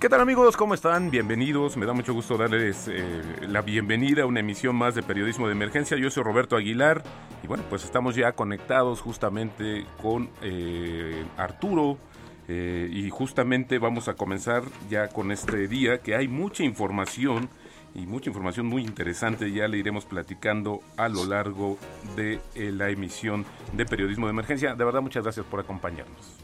¿Qué tal amigos? ¿Cómo están? Bienvenidos. Me da mucho gusto darles eh, la bienvenida a una emisión más de Periodismo de Emergencia. Yo soy Roberto Aguilar y bueno, pues estamos ya conectados justamente con eh, Arturo eh, y justamente vamos a comenzar ya con este día que hay mucha información y mucha información muy interesante. Ya le iremos platicando a lo largo de la emisión de Periodismo de Emergencia. De verdad, muchas gracias por acompañarnos.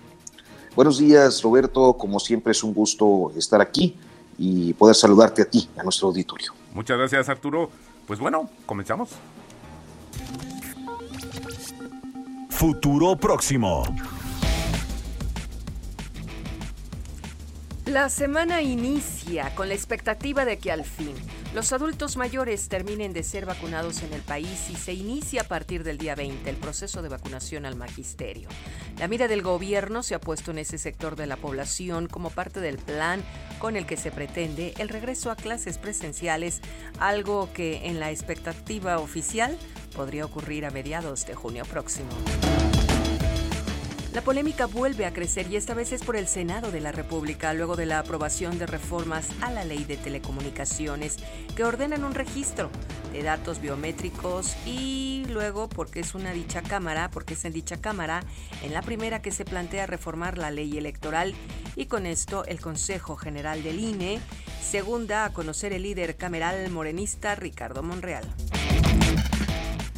Buenos días, Roberto. Como siempre es un gusto estar aquí y poder saludarte a ti, a nuestro auditorio. Muchas gracias, Arturo. Pues bueno, comenzamos. Futuro próximo. La semana inicia con la expectativa de que al fin los adultos mayores terminen de ser vacunados en el país y se inicia a partir del día 20 el proceso de vacunación al magisterio. La mira del gobierno se ha puesto en ese sector de la población como parte del plan con el que se pretende el regreso a clases presenciales, algo que en la expectativa oficial podría ocurrir a mediados de junio próximo. La polémica vuelve a crecer y esta vez es por el Senado de la República, luego de la aprobación de reformas a la ley de telecomunicaciones que ordenan un registro de datos biométricos y luego porque es una dicha cámara, porque es en dicha cámara, en la primera que se plantea reformar la ley electoral y con esto el Consejo General del INE, segunda a conocer el líder cameral morenista Ricardo Monreal.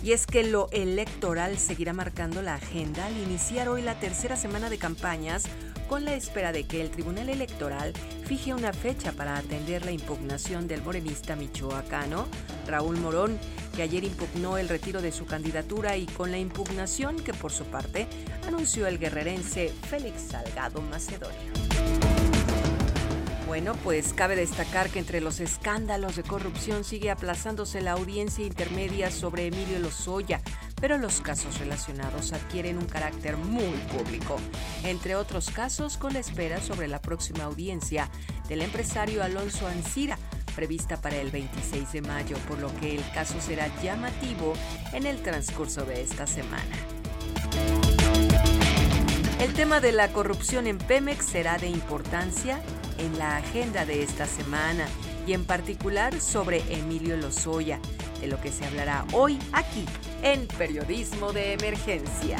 Y es que lo electoral seguirá marcando la agenda al iniciar hoy la tercera semana de campañas con la espera de que el Tribunal Electoral fije una fecha para atender la impugnación del morenista michoacano Raúl Morón, que ayer impugnó el retiro de su candidatura y con la impugnación que por su parte anunció el guerrerense Félix Salgado Macedonio. Bueno, pues cabe destacar que entre los escándalos de corrupción sigue aplazándose la audiencia intermedia sobre Emilio Lozoya, pero los casos relacionados adquieren un carácter muy público, entre otros casos con la espera sobre la próxima audiencia del empresario Alonso Ancira, prevista para el 26 de mayo, por lo que el caso será llamativo en el transcurso de esta semana. El tema de la corrupción en Pemex será de importancia en la agenda de esta semana y en particular sobre Emilio Lozoya, de lo que se hablará hoy aquí en Periodismo de Emergencia.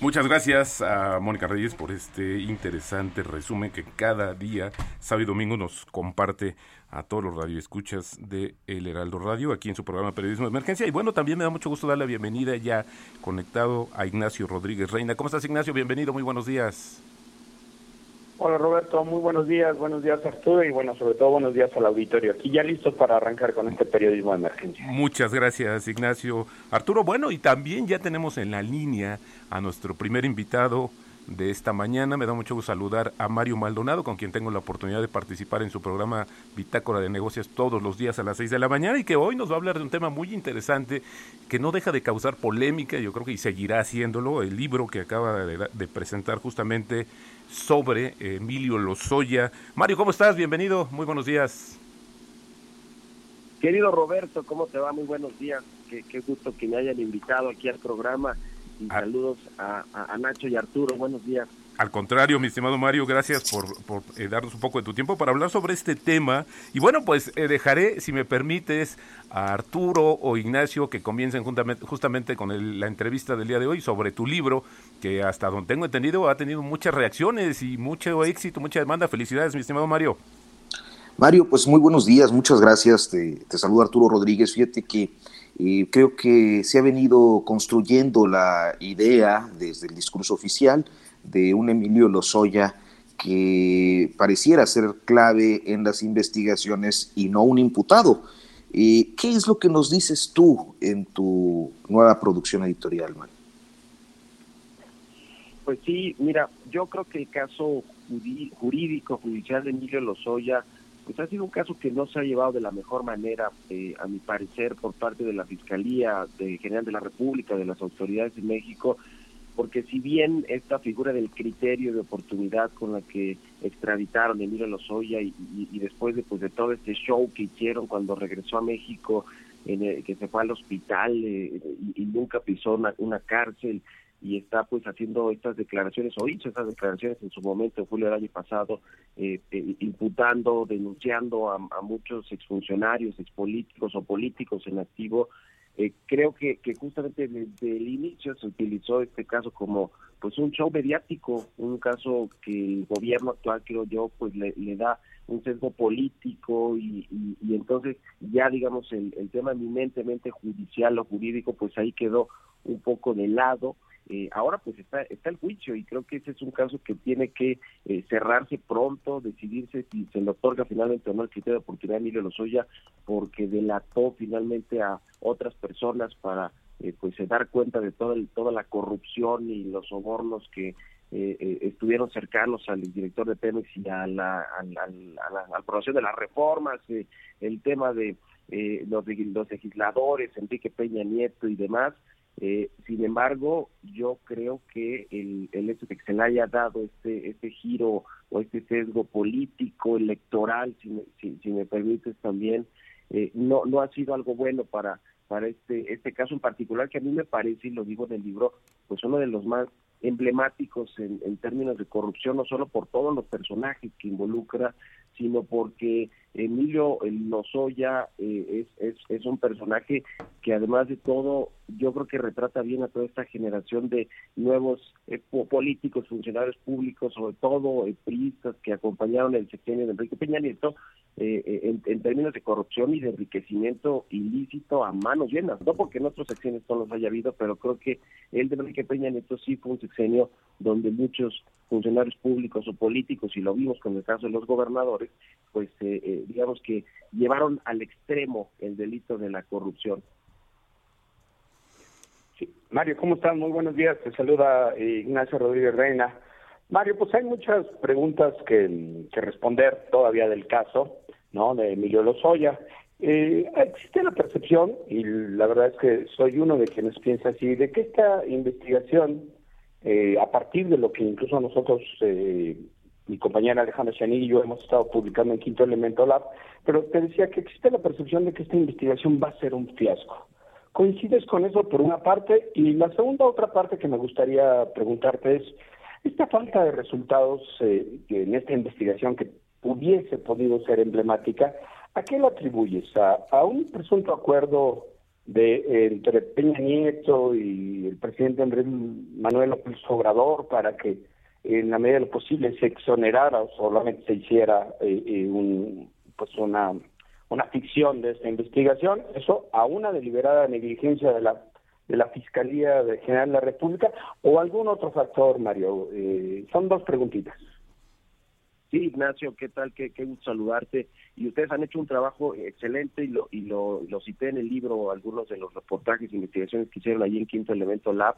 Muchas gracias a Mónica Reyes por este interesante resumen que cada día, sábado y domingo, nos comparte a todos los radioescuchas de El Heraldo Radio, aquí en su programa Periodismo de Emergencia. Y bueno, también me da mucho gusto dar la bienvenida ya conectado a Ignacio Rodríguez Reina. ¿Cómo estás, Ignacio? Bienvenido, muy buenos días. Hola Roberto, muy buenos días, buenos días Arturo y bueno, sobre todo buenos días al auditorio. Aquí ya listos para arrancar con este periodismo de emergencia. Muchas gracias Ignacio. Arturo, bueno, y también ya tenemos en la línea a nuestro primer invitado de esta mañana. Me da mucho gusto saludar a Mario Maldonado, con quien tengo la oportunidad de participar en su programa Bitácora de Negocios todos los días a las 6 de la mañana y que hoy nos va a hablar de un tema muy interesante que no deja de causar polémica, yo creo que y seguirá haciéndolo, el libro que acaba de, de presentar justamente sobre Emilio Lozoya. Mario, ¿cómo estás? Bienvenido, muy buenos días. Querido Roberto, ¿cómo te va? Muy buenos días. Qué, qué gusto que me hayan invitado aquí al programa. Y Ah. saludos a, a- a Nacho y Arturo. Buenos días. Al contrario, mi estimado Mario, gracias por, eh, darnos un poco de tu tiempo para hablar sobre este tema. Y bueno, pues eh, dejaré, si me permites, a Arturo o Ignacio que comiencen juntamente, justamente con el- la entrevista del día de hoy sobre tu libro, que hasta donde tengo entendido ha tenido muchas reacciones y mucho éxito, mucha demanda. Felicidades, mi estimado Mario. Mario, pues muy buenos días, muchas gracias. Te, saluda Arturo Rodríguez. Fíjate que eh, creo que se ha venido construyendo la idea desde el discurso oficial de un Emilio Lozoya que pareciera ser clave en las investigaciones y no un imputado. Eh, ¿Qué es lo que nos dices tú en tu nueva producción editorial, Mario? Pues sí, mira, yo creo que el caso jurídico, judicial de Emilio Lozoya pues ha sido un caso que no se ha llevado de la mejor manera, eh, a mi parecer, por parte de la Fiscalía de General de la República, de las autoridades de México, porque si bien esta figura del criterio de oportunidad con la que extraditaron a Emilio Lozoya y, y, después de, pues, de todo este show que hicieron cuando regresó a México, en el, que se fue al hospital eh, y, nunca pisó una, una cárcel, y está pues haciendo estas declaraciones o hizo estas declaraciones en su momento en julio del año pasado eh, eh, imputando denunciando a, muchos exfuncionarios expolíticos o políticos en activo eh, creo que, que justamente desde el inicio se utilizó este caso como pues un show mediático un caso que el gobierno actual creo yo pues le, da un sesgo político y, y, entonces ya digamos el, el tema eminentemente judicial o jurídico pues ahí quedó un poco de lado eh, ahora pues está, está el juicio y creo que ese es un caso que tiene que eh, cerrarse pronto, decidirse si se le otorga finalmente o no el criterio de oportunidad a Emilio Lozoya, porque delató finalmente a otras personas para eh, pues dar cuenta de toda, toda la corrupción y los sobornos que estuvieron cercanos al director de Pemex y a la, a la, aprobación de las reformas, el tema de los, los legisladores, Enrique Peña Nieto y demás, eh, sin embargo, yo creo que el, el hecho de que se le haya dado este, este giro o este sesgo político, electoral, si me, me permites también, eh, no, no ha sido algo bueno para, para este, este caso en particular, que a mí me parece, y lo digo en el libro, pues uno de los más emblemáticos en, en términos de corrupción, no solo por todos los personajes que involucra, sino porque Emilio Lozoya eh, es, es, es, un personaje que además de todo yo creo que retrata bien a toda esta generación de nuevos eh, políticos, funcionarios públicos, sobre todo eh, priistas que acompañaron el sexenio de Enrique Peña Nieto en, en, términos de corrupción y de enriquecimiento ilícito a manos llenas, no porque en otros sexenios no los haya habido, pero creo que el de Enrique Peña Nieto sí fue un sexenio donde muchos funcionarios públicos o políticos, y lo vimos con el caso de los gobernadores, pues eh, eh, digamos que llevaron al extremo el delito de la corrupción. Mario, ¿cómo estás? Muy buenos días. Te saluda eh, Ignacio Rodríguez Reina. Mario, pues hay muchas preguntas que, que responder todavía del caso, ¿no? De Emilio Lozoya. Eh, existe la percepción, y la verdad es que soy uno de quienes piensa así, de que esta investigación eh, a partir de lo que incluso nosotros, eh, mi compañera Alejandra Chanil y yo hemos estado publicando en Quinto Elemento Lab, pero te decía que existe la percepción de que esta investigación va a ser un fiasco. ¿Coincides con eso por una parte? Y la segunda otra parte que me gustaría preguntarte es, esta falta de resultados eh, en esta investigación que hubiese podido ser emblemática, ¿a qué la atribuyes? ¿A, un presunto acuerdo de entre Peña Nieto y el presidente Andrés Manuel López Obrador para que en la medida de lo posible se exonerara o solamente se hiciera eh, eh, un, pues una una ficción de esta investigación, eso a una deliberada negligencia de la de la Fiscalía General de la República o algún otro factor, Mario. Eh, son dos preguntitas. Sí, Ignacio, ¿qué tal? Qué, qué gusto saludarte. Y ustedes han hecho un trabajo excelente y lo, y lo, cité en el libro, algunos de los reportajes e investigaciones que hicieron allí en Quinto Elemento Lab,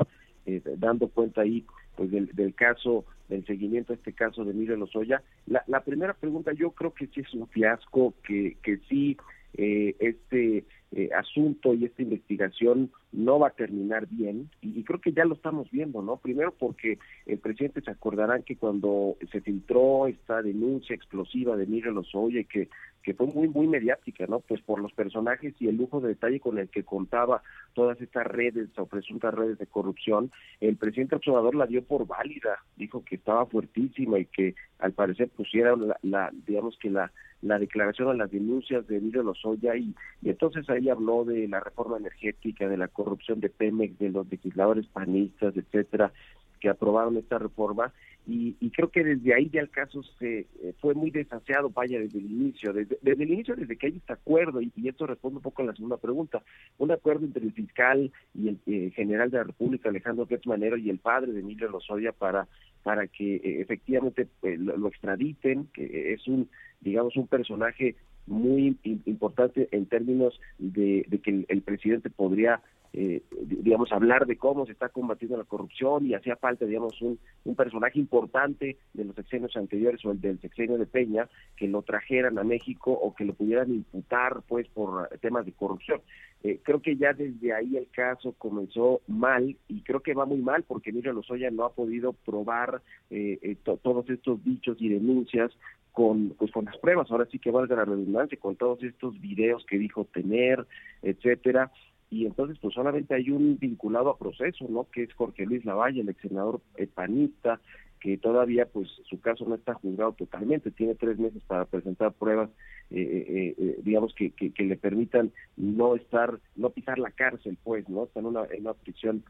eh, dando cuenta ahí pues del, del caso, del seguimiento a este caso de Miguel Lozoya. La, la primera pregunta, yo creo que sí es un fiasco, que, que sí eh, este eh, asunto y esta investigación no va a terminar bien y, creo que ya lo estamos viendo, ¿no? Primero porque el presidente se acordarán que cuando se filtró esta denuncia explosiva de Miguel Lozoya que que fue muy muy mediática, ¿no? Pues por los personajes y el lujo de detalle con el que contaba todas estas redes o presuntas redes de corrupción, el presidente observador la dio por válida, dijo que estaba fuertísima y que al parecer pusiera la, digamos que la la declaración a las denuncias de Emilio Lozoya y, y entonces ahí habló de la reforma energética, de la corrupción de Pemex, de los legisladores panistas, etcétera, que aprobaron esta reforma y, creo que desde ahí ya el caso se eh, fue muy desaseado, vaya, desde el inicio, desde, desde el inicio, desde que hay este acuerdo, y, esto responde un poco a la segunda pregunta, un acuerdo entre el fiscal y el eh, general de la República, Alejandro Gertz y el padre de Emilio Lozoya para, para que eh, efectivamente lo, extraditen, que es un, digamos, un personaje muy importante en términos de, que el presidente podría eh, digamos, hablar de cómo se está combatiendo la corrupción y hacía falta, digamos, un, un personaje importante de los sexenios anteriores o el del sexenio de Peña que lo trajeran a México o que lo pudieran imputar, pues, por temas de corrupción. Eh, creo que ya desde ahí el caso comenzó mal y creo que va muy mal porque Emilio Lozoya no ha podido probar eh, eh todos estos dichos y denuncias con pues con las pruebas ahora sí que valga la redundancia con todos estos videos que dijo tener etcétera y entonces pues solamente hay un vinculado a proceso, ¿no? Que es Jorge Luis Lavalle, el ex senador panista, que todavía pues su caso no está juzgado totalmente, tiene tres meses para presentar pruebas, eh, eh, eh, digamos que, que, le permitan no estar, no pisar la cárcel, pues, ¿no? Está en una, en una prisión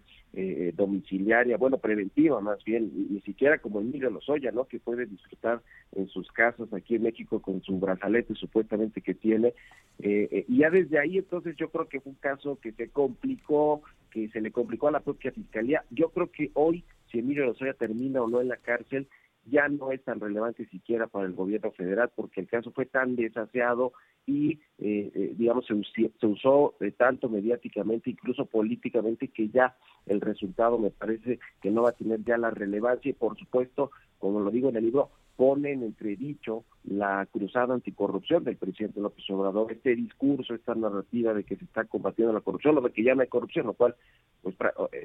domiciliaria, bueno, preventiva más bien, ni siquiera como Emilio Lozoya, ¿no? Que puede disfrutar en sus casas aquí en México con su brazalete supuestamente que tiene. y ya desde ahí entonces yo creo que fue un caso que se complicó, que se le complicó a la propia fiscalía. Yo creo que hoy si Emilio Lozoya termina o no en la cárcel, ya no es tan relevante siquiera para el gobierno federal porque el caso fue tan desaseado y eh, eh, digamos se, se usó eh, tanto mediáticamente incluso políticamente que ya el resultado me parece que no va a tener ya la relevancia y por supuesto como lo digo en el libro pone en entredicho la cruzada anticorrupción del presidente López Obrador, este discurso, esta narrativa de que se está combatiendo la corrupción, lo que hay corrupción, lo cual, pues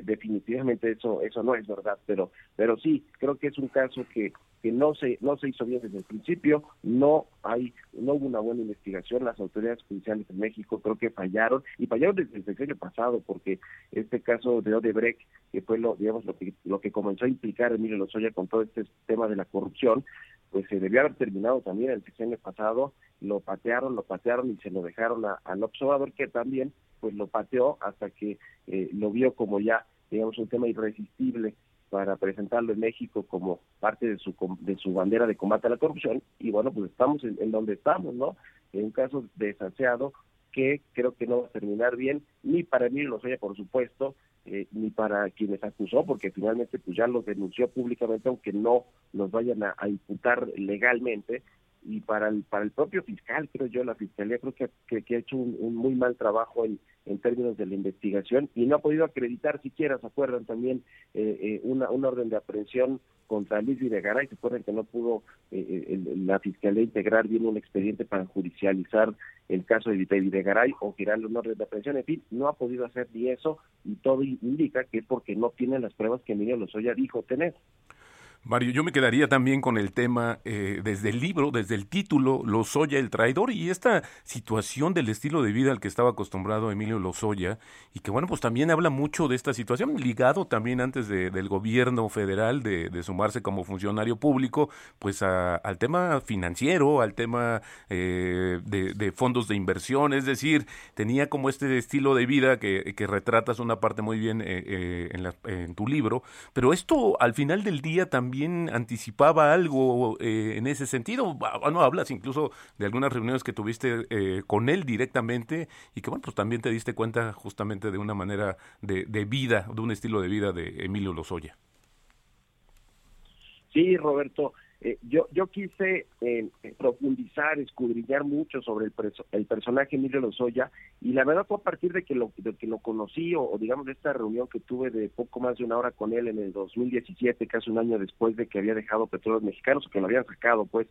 definitivamente eso eso no es verdad, pero pero sí creo que es un caso que que no se no se hizo bien desde el principio, no hay no hubo una buena investigación, las autoridades judiciales en México creo que fallaron y fallaron desde el sexenio pasado porque este caso de Odebrecht que fue lo digamos lo que lo que comenzó a implicar Emilio Lozoya con todo este tema de la corrupción, pues se debió haber terminado también el sexenio pasado, lo patearon, lo patearon y se lo dejaron a, al observador que también pues lo pateó hasta que eh, lo vio como ya digamos un tema irresistible para presentarlo en México como parte de su de su bandera de combate a la corrupción. Y bueno pues estamos en, donde estamos no en un caso desaseado que creo que no va a terminar bien ni para mí lo Lozoya por supuesto eh, ni para quienes acusó porque finalmente pues ya los denunció públicamente aunque no los vayan a, imputar legalmente y para el para el propio fiscal creo yo la fiscalía creo que, que, ha hecho un muy mal trabajo en en términos de la investigación y no ha podido acreditar siquiera, se acuerdan también, eh, eh, una, una orden de aprehensión contra Luis Videgaray, se acuerdan que no pudo eh, la Fiscalía integrar bien un expediente para judicializar el caso de Videgaray o girarle una orden de aprehensión, en fin, no ha podido hacer ni eso y todo indica que es porque no tiene las pruebas que Emilio Lozoya dijo tener. Mario, yo me quedaría también con el tema eh, desde el libro, desde el título, Lozoya el traidor y esta situación del estilo de vida al que estaba acostumbrado Emilio Lozoya y que bueno, pues también habla mucho de esta situación, ligado también antes de, del gobierno federal de, sumarse como funcionario público, pues al tema financiero, al tema eh, de, fondos de inversión, es decir, tenía como este estilo de vida que, que retratas una parte muy bien eh, en, la, en tu libro, pero esto al final del día también anticipaba algo eh, en ese sentido. Bueno, hablas incluso de algunas reuniones que tuviste eh, con él directamente y que, bueno, pues también te diste cuenta justamente de una manera de, de vida, de un estilo de vida de Emilio Lozoya. Sí, Roberto. Eh, yo, yo quise eh, profundizar, escudriñar mucho sobre el, el personaje Emilio Lozoya y la verdad fue a partir de que lo, de que lo conocí o, digamos de esta reunión que tuve de poco más de una hora con él en el 2017, casi un año después de que había dejado Petróleos Mexicanos que lo habían sacado pues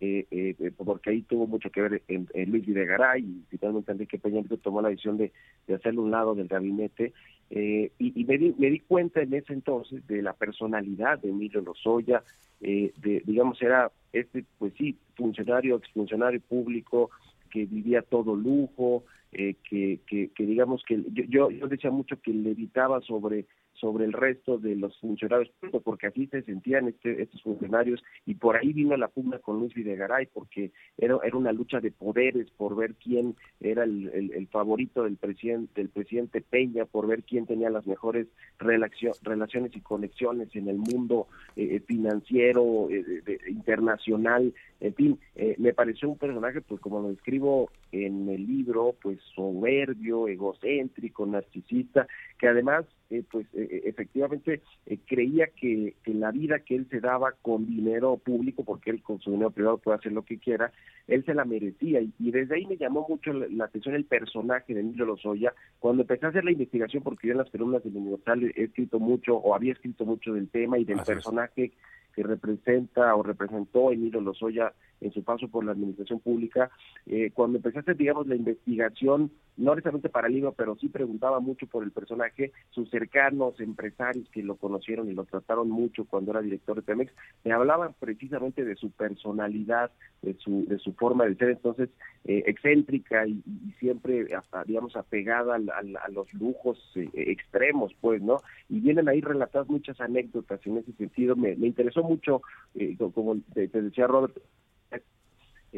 eh, eh, porque ahí tuvo mucho que ver en, Luis Videgaray y finalmente Enrique Peña tomó la decisión de, de hacerle un lado del gabinete eh, y, me, di, me di cuenta en ese entonces de la personalidad de Emilio Lozoya, eh, de, digamos, era este, pues sí, funcionario, exfuncionario público que vivía todo lujo, eh, que, que, digamos que yo, yo, decía mucho que le evitaba sobre sobre el resto de los funcionarios públicos, porque así se sentían este, estos funcionarios, y por ahí vino la pugna con Luis Videgaray, porque era, era una lucha de poderes por ver quién era el, el, favorito del presidente, del presidente Peña, por ver quién tenía las mejores relaciones y conexiones en el mundo eh, financiero, eh, internacional, en fin, eh, me pareció un personaje, pues como lo escribo en el libro, pues soberbio, egocéntrico, narcisista, que además, eh, pues eh, efectivamente creía que, que, la vida que él se daba con dinero público, porque él con su dinero privado puede hacer lo que quiera, él se la merecía. Y, desde ahí me llamó mucho la, atención el personaje de Emilio Lozoya. Cuando empecé a hacer la investigación, porque yo en las columnas del Universal he escrito mucho, o había escrito mucho del tema y del personaje que representa o representó Emilio Lozoya en su paso por la administración pública, eh, cuando hacer, digamos, la investigación, no necesariamente para el libro, pero sí preguntaba mucho por el personaje, sus cercanos empresarios que lo conocieron y lo trataron mucho cuando era director de Pemex, me hablaban precisamente de su personalidad, de su, de su forma de ser, entonces, eh, excéntrica y, siempre, hasta, digamos, apegada a, los lujos eh, extremos, pues, ¿no? Y vienen ahí relatadas muchas anécdotas en ese sentido, me, me interesó mucho, como te decía Robert,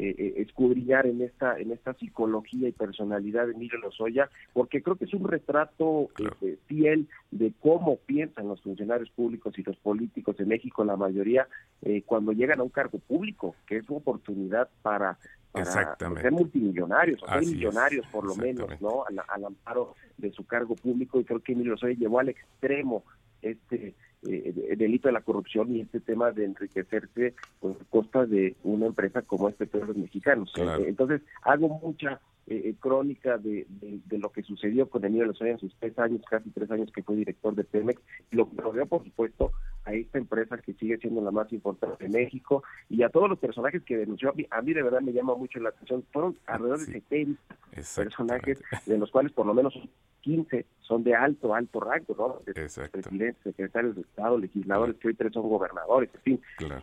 eh, eh, escudriñar en esta en esta psicología y personalidad de Emilio Lozoya, porque creo que es un retrato este, fiel de cómo piensan los funcionarios públicos y los políticos en México, la mayoría, eh, cuando llegan a un cargo público, que es una oportunidad para, ser multimillonarios, o ser millonarios por lo menos, ¿no? Al, al, amparo de su cargo público, y creo que Emilio Lozoya llevó al extremo este el delito de la corrupción y este tema de enriquecerse por costa de una empresa como este Petróleos Mexicanos. Eh, entonces, hago mucha eh, crónica de, de, lo que sucedió con Emilio Lozoya en sus tres años, casi tres años que fue director de Pemex, lo que rodeó, por supuesto, a esta empresa que sigue siendo la más importante de México y a todos los personajes que denunció. A mí, de verdad me llama mucho la atención. Fueron alrededor de 70 personajes, de los cuales por lo menos 15 son de alto, alto rango, ¿no? Presidentes, secretarios de Estado, legisladores, que hoy tres son gobernadores, en fin.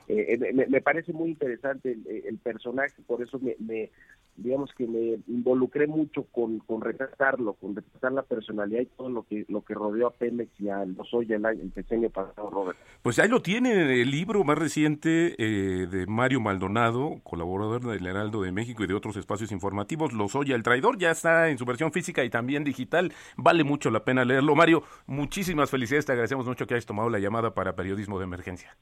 Eh, eh, me, parece muy interesante el, personaje, por eso me, me, digamos que me involucré mucho con, con retratarlo, con retratar la personalidad y todo lo que lo que rodeó a Pemex y a Lozoya el, el decenio pasado, Robert. Pues ahí lo tiene el libro más reciente eh, de Mario Maldonado, colaborador del Heraldo de México y de otros espacios informativos, Lozoya el traidor, ya está en su versión física y también digital, vale mucho la pena leerlo. Mario, muchísimas felicidades, te agradecemos mucho que hayas tomado la llamada para Periodismo de Emergencia.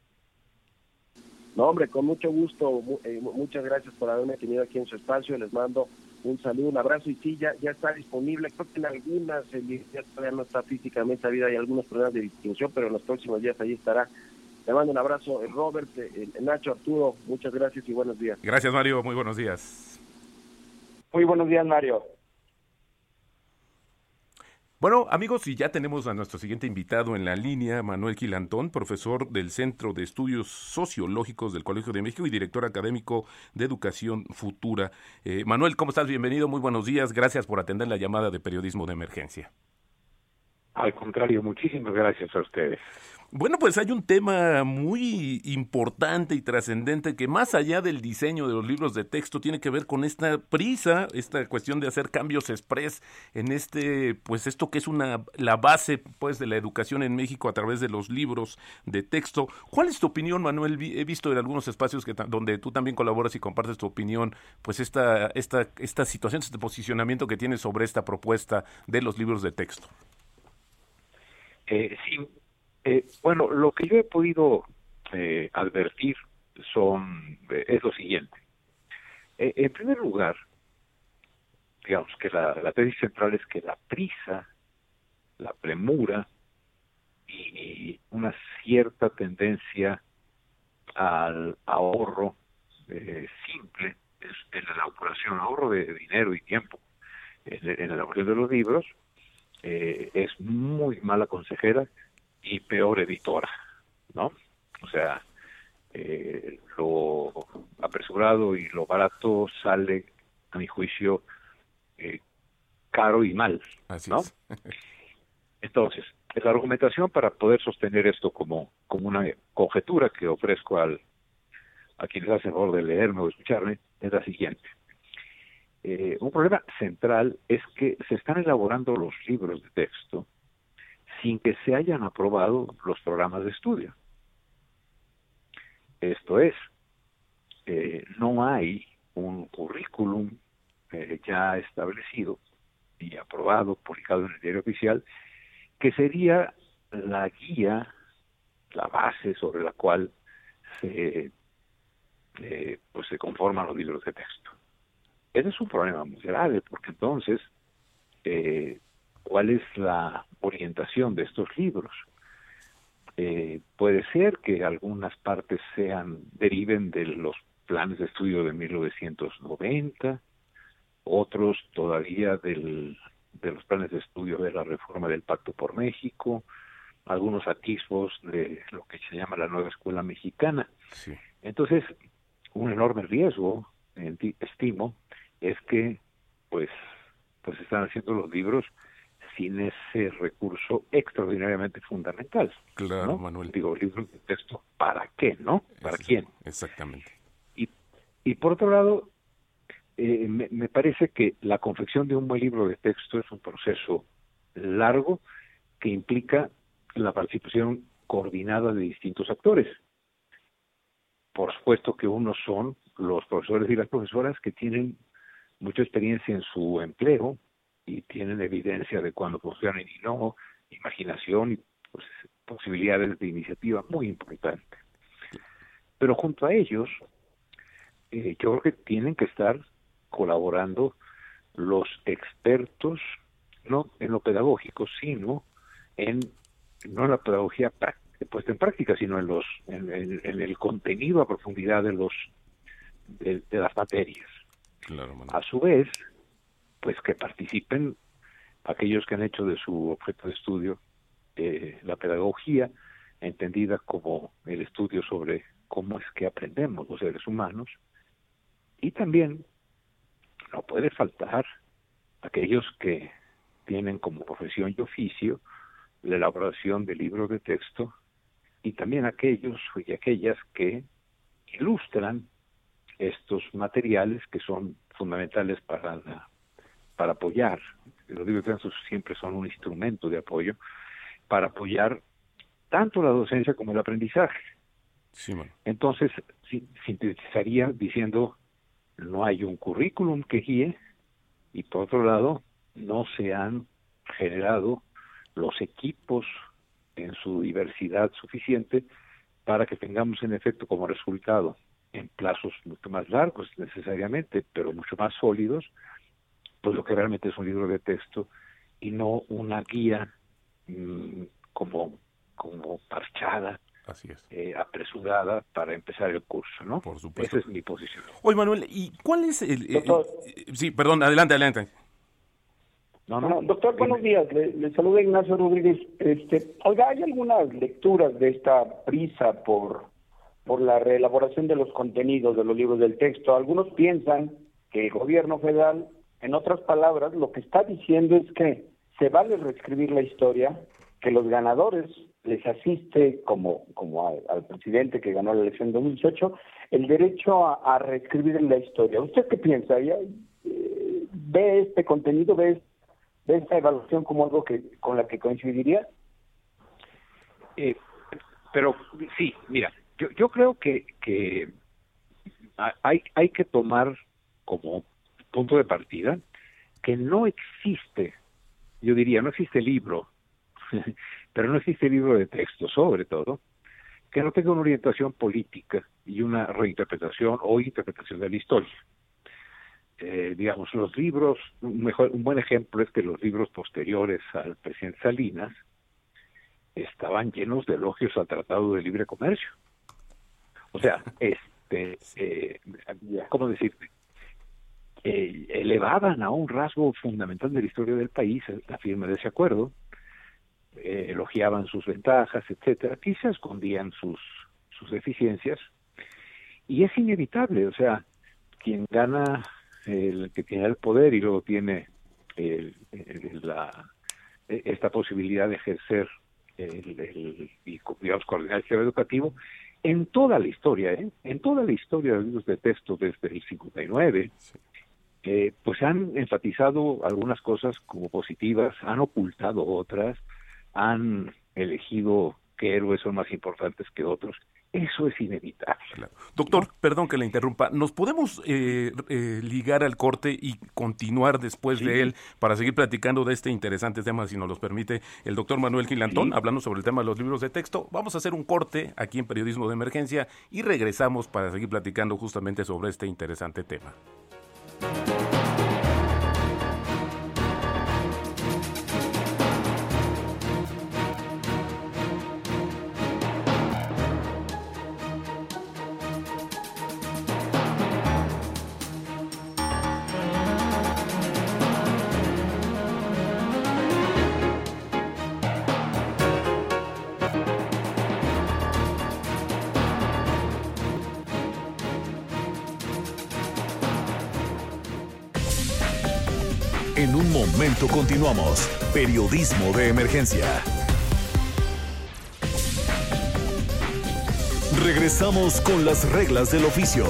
No, hombre, con mucho gusto. Eh, muchas gracias por haberme tenido aquí en su espacio. Les mando un saludo, un abrazo. Y sí, ya, ya está disponible. Creo que en algunas ya todavía no está físicamente vida Hay algunos problemas de distribución, pero en los próximos días allí estará. Le mando un abrazo, Robert, Nacho, Arturo. Muchas gracias y buenos días. Gracias, Mario. Muy buenos días. Muy buenos días, Mario. Bueno, amigos, y ya tenemos a nuestro siguiente invitado en la línea, Manuel Quilantón, profesor del Centro de Estudios Sociológicos del Colegio de México y director académico de Educación Futura. Eh, Manuel, ¿cómo estás? Bienvenido, muy buenos días. Gracias por atender la llamada de periodismo de emergencia. Al contrario, muchísimas gracias a ustedes. Bueno, pues hay un tema muy importante y trascendente que más allá del diseño de los libros de texto tiene que ver con esta prisa, esta cuestión de hacer cambios express en este, pues esto que es una la base pues de la educación en México a través de los libros de texto. ¿Cuál es tu opinión, Manuel? He visto en algunos espacios que donde tú también colaboras y compartes tu opinión, pues esta esta esta situación, este posicionamiento que tienes sobre esta propuesta de los libros de texto. Eh, sí, eh, bueno, lo que yo he podido eh, advertir son eh, es lo siguiente. en primer lugar, digamos que la, la, tesis central es que la prisa, la premura y una cierta tendencia al ahorro simple en la elaboración, ahorro de dinero y tiempo en, en la elaboración de los libros, es muy mala consejera y peor editora, ¿no? O sea, eh, lo apresurado y lo barato sale, a mi juicio, eh, caro y mal, ¿no? Entonces, la argumentación para poder sostener esto como, como una conjetura que ofrezco al, a quienes hacen favor de leerme o escucharme es la siguiente. Eh, un problema central es que se están elaborando los libros de texto sin que se hayan aprobado los programas de estudio. Esto es, eh, no hay un currículum eh, ya establecido y aprobado, publicado en el diario oficial, que sería la guía, la base sobre la cual se, eh, pues se conforman los libros de texto. Ese es un problema muy grave, porque entonces, eh, ¿cuál es la orientación de estos libros? Eh, puede ser que algunas partes sean deriven de los planes de estudio de 1990, otros todavía del, de los planes de estudio de la reforma del Pacto por México, algunos atisbos de lo que se llama la nueva escuela mexicana. Entonces, un enorme riesgo, estimo, es que pues pues están haciendo los libros sin ese recurso extraordinariamente fundamental. Claro, Manuel. Digo, libros de texto, ¿para qué, no? ¿Para quién? Exactamente. Y, y por otro lado, eh, me, me, parece que la confección de un buen libro de texto es un proceso largo que implica la participación coordinada de distintos actores. Por supuesto que unos son los profesores y las profesoras que tienen mucha experiencia en su empleo y tienen evidencia de cuando funcionan y no, imaginación y pues, posibilidades de iniciativa muy importantes. Pero junto a ellos, eh, yo creo que tienen que estar colaborando los expertos, no en lo pedagógico, sino en no en la pedagogía puesta en práctica, sino en los en, el contenido a profundidad de los de, las materias. A su vez, pues que participen aquellos que han hecho de su objeto de estudio eh, la pedagogía, entendida como el estudio sobre cómo es que aprendemos los seres humanos, y también no puede faltar aquellos que tienen como profesión y oficio la elaboración de libros de texto y también aquellos y aquellas que ilustran estos materiales que son fundamentales para para apoyar los libros siempre son un instrumento de apoyo para apoyar tanto la docencia como el aprendizaje. Entonces sintetizaría diciendo no hay un currículum que guíe y por otro lado no se han generado los equipos en su diversidad suficiente para que tengamos en efecto como resultado en plazos mucho más largos necesariamente, pero mucho más sólidos, pues lo que realmente es un libro de texto y no una guía mm, como como parchada Así es. Eh, apresurada para empezar el curso, ¿no? Por supuesto. Esa es mi posición. Oye, Manuel, ¿y cuál es el...? sí, perdón, adelante, adelante. No, no, doctor, buenos días. Le, saluda Ignacio Rodríguez. Este, oiga, ¿hay algunas lecturas de esta prisa por, por la reelaboración de los contenidos de los libros del texto? Algunos piensan que el gobierno federal, en otras palabras, lo que está diciendo es que se vale reescribir la historia, que los ganadores les asiste, como, como al, presidente que ganó la elección en 2018, el derecho a, reescribir la historia. ¿Usted qué piensa? ¿Ya, eh, ¿Ve este contenido, ve, ve, esta evaluación como algo que con la que coincidiría? Eh, pero sí, mira, yo, yo creo que, que hay, hay que tomar como punto de partida que no existe, yo diría, no existe libro pero no existe libro de texto, sobre todo, que no tenga una orientación política y una reinterpretación o interpretación de la historia. Eh, digamos, los libros, un, mejor, un buen ejemplo es que los libros posteriores al presidente Salinas estaban llenos de elogios al Tratado de Libre Comercio. O sea, este, eh, ¿cómo decirte? Elevaban a un rasgo fundamental de la historia del país la firma de ese acuerdo, eh, elogiaban sus ventajas, etcétera, quizás escondían sus, sus deficiencias. Y es inevitable, o sea, quien gana, el que tiene el poder y luego tiene el, la, e, esta posibilidad de ejercer el, el y, digamos, coordinar el sistema educativo, en toda la historia, ¿eh? en toda la historia de los libros de texto desde el 59, eh, pues han enfatizado algunas cosas como positivas, han ocultado otras, han elegido qué héroes son más importantes que otros. Eso es inevitable. Doctor, perdón que le interrumpa. ¿Nos podemos eh, eh, ligar al corte y continuar después de él para seguir platicando de este interesante tema, si nos lo permite el doctor Manuel Gilantón, hablando sobre el tema de los libros de texto? Vamos a hacer un corte aquí en Periodismo de Emergencia y regresamos para seguir platicando justamente sobre este interesante tema. Continuamos. Periodismo de emergencia. Regresamos con las reglas del oficio.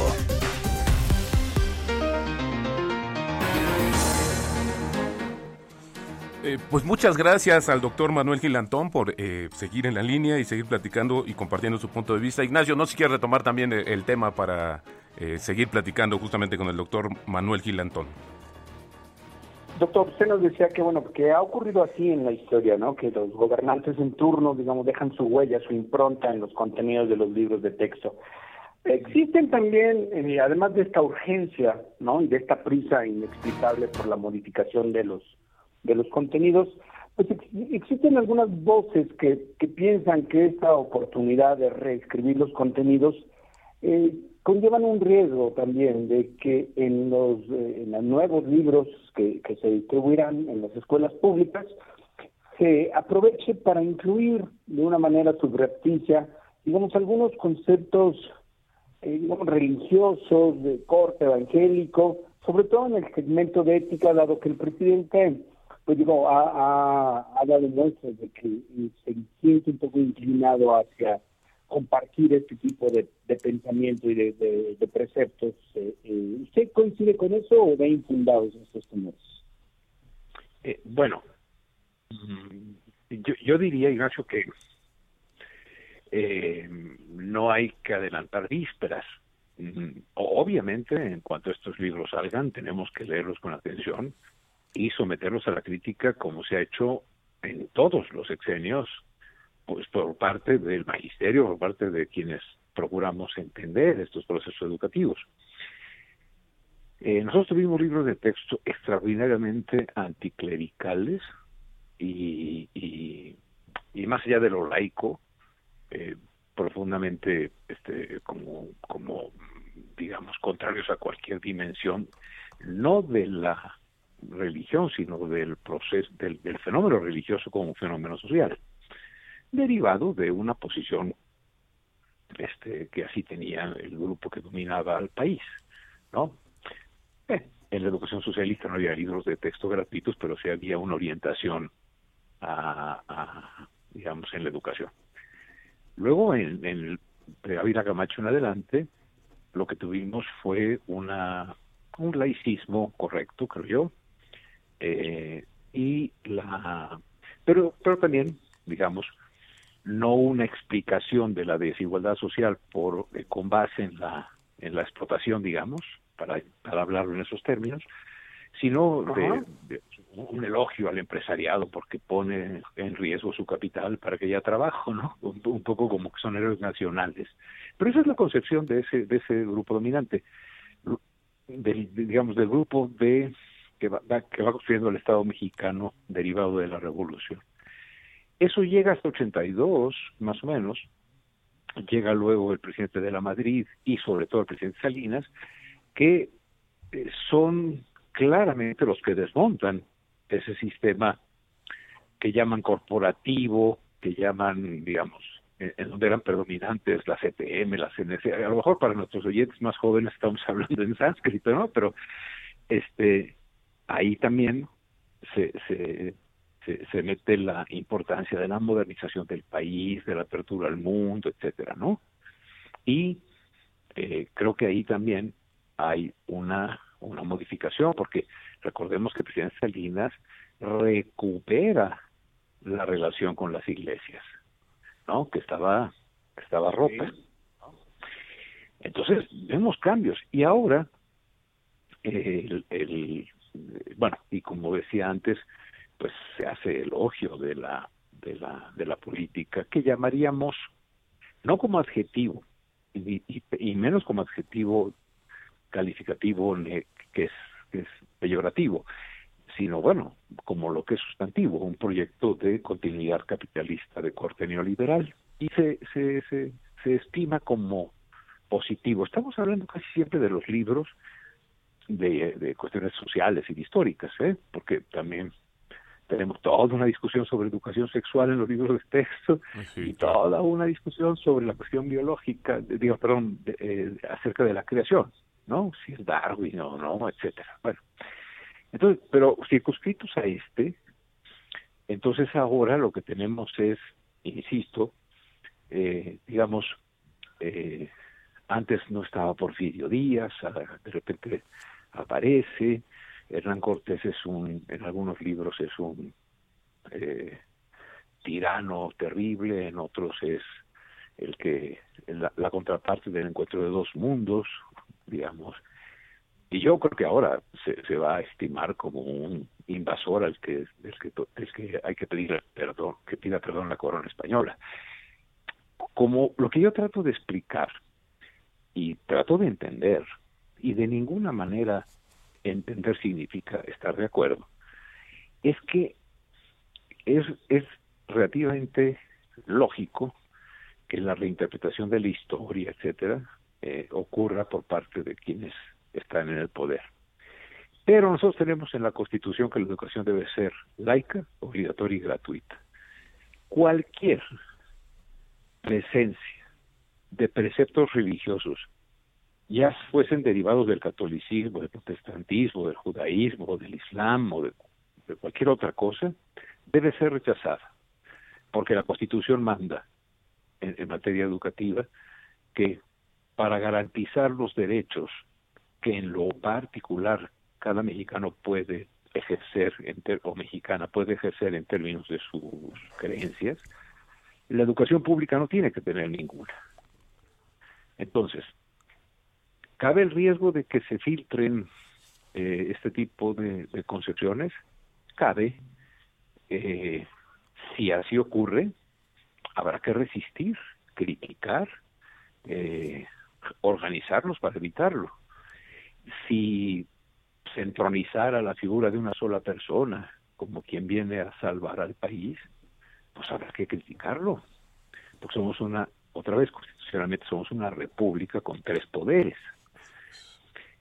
Eh, pues muchas gracias al doctor Manuel Gilantón por eh, seguir en la línea y seguir platicando y compartiendo su punto de vista. Ignacio, no si quiere retomar también el, el tema para eh, seguir platicando justamente con el doctor Manuel Gilantón. Doctor, usted nos decía que bueno, que ha ocurrido así en la historia, ¿no? Que los gobernantes en turno, digamos, dejan su huella, su impronta en los contenidos de los libros de texto. Existen también, eh, además de esta urgencia, ¿no? Y de esta prisa inexplicable por la modificación de los de los contenidos, pues ex existen algunas voces que, que piensan que esta oportunidad de reescribir los contenidos eh, conllevan un riesgo también de que en los, eh, en los nuevos libros que, se distribuirán en las escuelas públicas se aproveche para incluir de una manera subrepticia, digamos, algunos conceptos, eh, religiosos, de corte evangélico, sobre todo en el segmento de ética, dado que el presidente, pues digo, ha, ha, ha dado muestras de que se siente un poco inclinado hacia compartir este tipo de, pensamiento y de, preceptos. Eh, eh, ¿Usted coincide con eso o ve infundados estos temores? Eh, bueno, yo, yo diría, Ignacio, que eh, no hay que adelantar vísperas. Mm, Obviamente, en cuanto estos libros salgan, tenemos que leerlos con atención y someterlos a la crítica como se ha hecho en todos los exenios, pues por parte del magisterio, por parte de quienes procuramos entender estos procesos educativos. Eh, nosotros tuvimos libros de texto extraordinariamente anticlericales y, más allá de lo laico, eh, profundamente este, como, digamos, contrarios a cualquier dimensión, no de la religión, sino del proceso, del fenómeno religioso como un fenómeno social, derivado de una posición este, que así tenía el grupo que dominaba al país, ¿no? Eh, en la educación socialista no había libros de texto gratuitos, pero sí había una orientación a, digamos, en la educación. Luego, en, en el de Ávila Camacho en adelante, lo que tuvimos fue una un laicismo correcto, creo yo, eh, y la, pero, pero también, digamos, no una explicación de la desigualdad social por eh, con base en la en la explotación, digamos, para, para hablarlo en esos términos, sino de, de, un elogio al empresariado porque pone en riesgo su capital para que haya trabajo, ¿no? Un, un, poco como que son héroes nacionales. Pero esa es la concepción de ese de ese grupo dominante, del, digamos del grupo de que va, que va construyendo el Estado mexicano derivado de la revolución. Eso llega hasta 82, más o menos. Llega luego el presidente de la Madrid y sobre todo el presidente Salinas, que eh, son claramente los que desmontan ese sistema que llaman corporativo, que llaman, digamos, en, en donde eran predominantes la CTM, la CNC. A lo mejor para nuestros oyentes más jóvenes estamos hablando en sánscrito, ¿no? Pero este ahí también se, se se, se mete la importancia de la modernización del país, de la apertura al mundo, etcétera, ¿no? Y eh, creo que ahí también hay una una modificación, porque recordemos que el presidente Salinas recupera la relación con las iglesias, ¿no? Que estaba, que estaba rota. Entonces, vemos cambios. Y ahora, el, el, bueno, y como decía antes, pues se hace elogio de la, de la, de la política, que llamaríamos, no como adjetivo, y, y, menos como adjetivo calificativo que es, que es peyorativo, sino bueno, como lo que es sustantivo, un proyecto de continuidad capitalista de corte neoliberal. Y se, se, se, se estima como positivo. Estamos hablando casi siempre de los libros de, de cuestiones sociales y históricas, ¿eh? porque también tenemos toda una discusión sobre educación sexual en los libros de texto y toda una discusión sobre la cuestión biológica, digo, perdón, eh, acerca de la creación, ¿no? Si es Darwin o no, etcétera. Bueno, entonces, pero circunscritos a este, entonces ahora lo que tenemos es, insisto, eh, digamos, eh, antes no estaba Porfirio Díaz, de repente aparece, Hernán Cortés es un, en algunos libros es un eh, tirano terrible, en otros es el que la, contraparte del encuentro de dos mundos, digamos, y yo creo que ahora se, va a estimar como un invasor al que, es que, que hay que pedir perdón, que pida perdón la corona española. Como lo que yo trato de explicar y trato de entender, y de ninguna manera entender significa estar de acuerdo, es que es, es relativamente lógico que la reinterpretación de la historia, etcétera, eh, ocurra por parte de quienes están en el poder. Pero nosotros tenemos en la Constitución que la educación debe ser laica, obligatoria y gratuita. Cualquier presencia de preceptos religiosos, ya fuesen derivados del catolicismo, del protestantismo, del judaísmo, del islam o de, cualquier otra cosa, debe ser rechazada, porque la Constitución manda en materia educativa que para garantizar los derechos que en lo particular cada mexicano puede ejercer en o mexicana puede ejercer en términos de sus creencias, la educación pública no tiene que tener ninguna. Entonces, cabe el riesgo de que se filtren eh, este tipo de, concepciones, cabe, eh, si así ocurre, habrá que resistir, criticar, eh, organizarnos para evitarlo si se entronizara la figura de una sola persona como quien viene a salvar al país, pues habrá que criticarlo, porque somos una, otra vez constitucionalmente somos una república con tres poderes.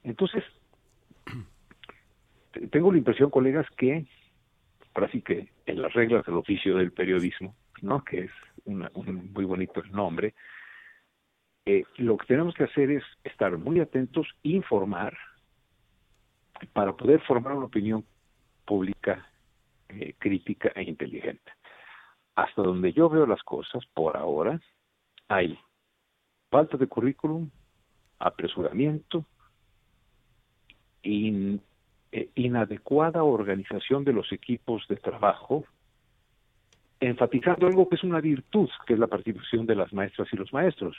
Entonces, tengo la impresión, colegas, que ahora sí que en las reglas del oficio del periodismo, ¿no? que es un muy bonito el nombre, eh, lo que tenemos que hacer es estar muy atentos, informar, para poder formar una opinión pública eh, crítica e inteligente. Hasta donde yo veo las cosas, por ahora, hay falta de currículum, apresuramiento, in, eh, inadecuada organización de los equipos de trabajo enfatizando algo que es una virtud, que es la participación de las maestras y los maestros,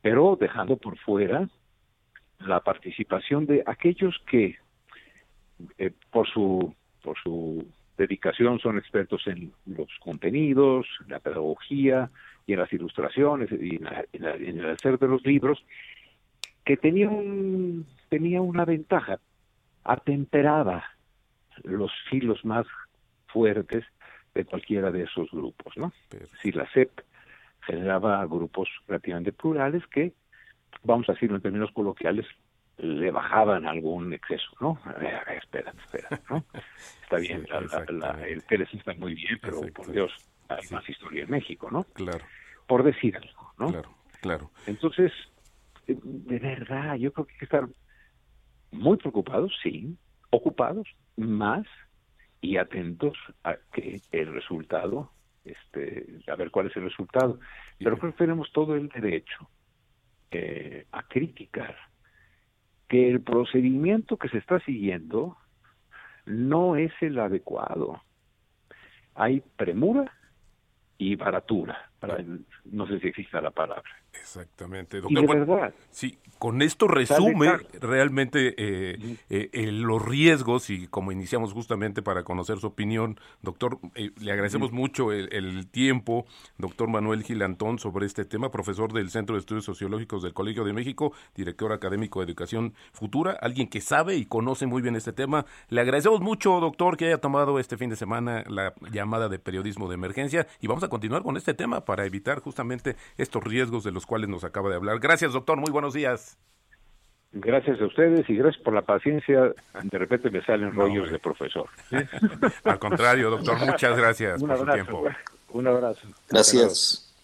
pero dejando por fuera la participación de aquellos que eh, por su por su dedicación son expertos en los contenidos, la pedagogía y en las ilustraciones y en, el hacer de los libros, que tenía un, tenía una ventaja, atemperaba los filos más fuertes de cualquiera de esos grupos, ¿no? Si la CEP generaba grupos relativamente plurales que, vamos a decirlo en términos coloquiales, le bajaban algún exceso, ¿no? A ver, a ver, espera, espera, ¿no? Está bien, el Pérez está muy bien, pero por Dios, hay más historia en México, ¿no? Claro. Por decir algo, ¿no? Claro, claro. Entonces, de verdad, yo creo que hay que estar muy preocupados, sí, ocupados, más y atentos a que el resultado, este, a ver cuál es el resultado. Pero creo que tenemos todo el derecho eh, a criticar que el procedimiento que se está siguiendo no es el adecuado. hay premura y baratura. Para, no sé si exista la palabra. Exactamente, doctor. Y de verdad. Sí, con esto resume realmente eh, eh, los riesgos y como iniciamos justamente para conocer su opinión, doctor, eh, le agradecemos mucho el, tiempo, doctor Manuel Gilantón, sobre este tema, profesor del Centro de Estudios Sociológicos del Colegio de México, director académico de Educación Futura, alguien que sabe y conoce muy bien este tema. Le agradecemos mucho, doctor, que haya tomado este fin de semana la llamada de periodismo de emergencia y vamos a continuar con este tema para evitar justamente estos riesgos de los cuales nos acaba de hablar. Gracias, doctor, muy buenos días. Gracias a ustedes y gracias por la paciencia. De repente me salen rollos de profesor. Al contrario, doctor, muchas gracias por su tiempo. Un abrazo. Gracias.